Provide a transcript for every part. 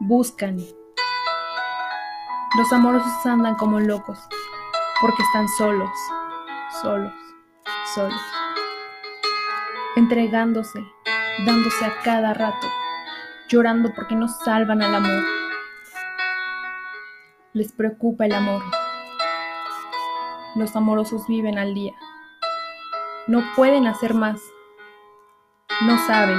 buscan. Los amorosos andan como locos, porque están solos, solos, solos, entregándose, dándose a cada rato, llorando porque no salvan al amor. Les preocupa el amor. Los amorosos viven al día. No pueden hacer más. No saben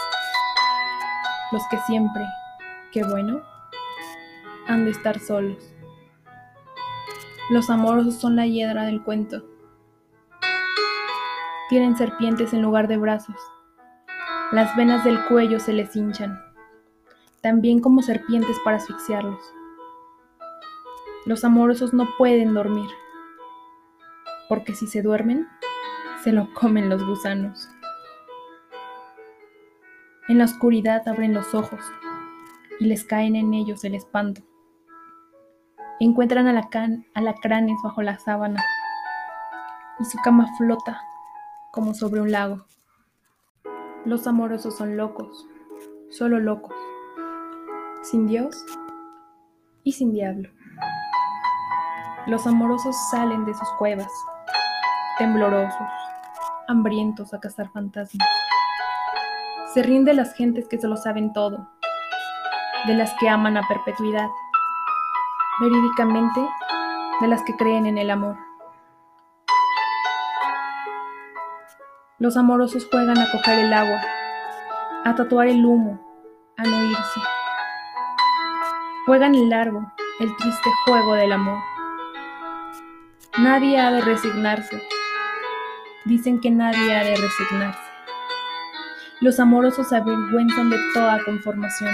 los que siempre, qué bueno, han de estar solos. Los amorosos son la hiedra del cuento. Tienen serpientes en lugar de brazos. Las venas del cuello se les hinchan, también como serpientes para asfixiarlos. Los amorosos no pueden dormir, porque si se duermen, se lo comen los gusanos. En la oscuridad abren los ojos y les caen en ellos el espanto. Encuentran alacranes bajo la sábana y su cama flota como sobre un lago. Los amorosos son locos, solo locos, sin Dios y sin diablo. Los amorosos salen de sus cuevas, temblorosos, hambrientos a cazar fantasmas. Se ríen de las gentes que se lo saben todo, de las que aman a perpetuidad, verídicamente de las que creen en el amor. Los amorosos juegan a coger el agua, a tatuar el humo, a no irse. Juegan el largo, el triste juego del amor. Nadie ha de resignarse. Dicen que nadie ha de resignarse. Los amorosos se avergüenzan de toda conformación,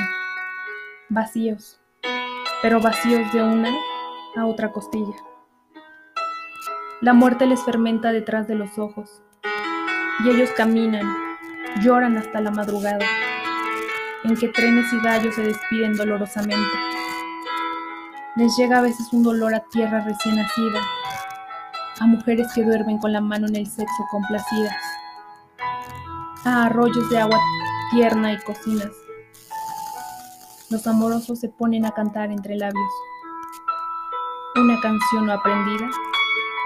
vacíos, pero vacíos de una a otra costilla. La muerte les fermenta detrás de los ojos, y ellos caminan, lloran hasta la madrugada, en que trenes y gallos se despiden dolorosamente. Les llega a veces un dolor a tierra recién nacida, a mujeres que duermen con la mano en el sexo complacidas a arroyos de agua tierna y cocinas. Los amorosos se ponen a cantar entre labios una canción no aprendida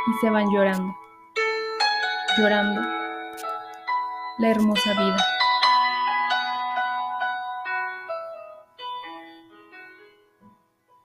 y se van llorando, llorando la hermosa vida.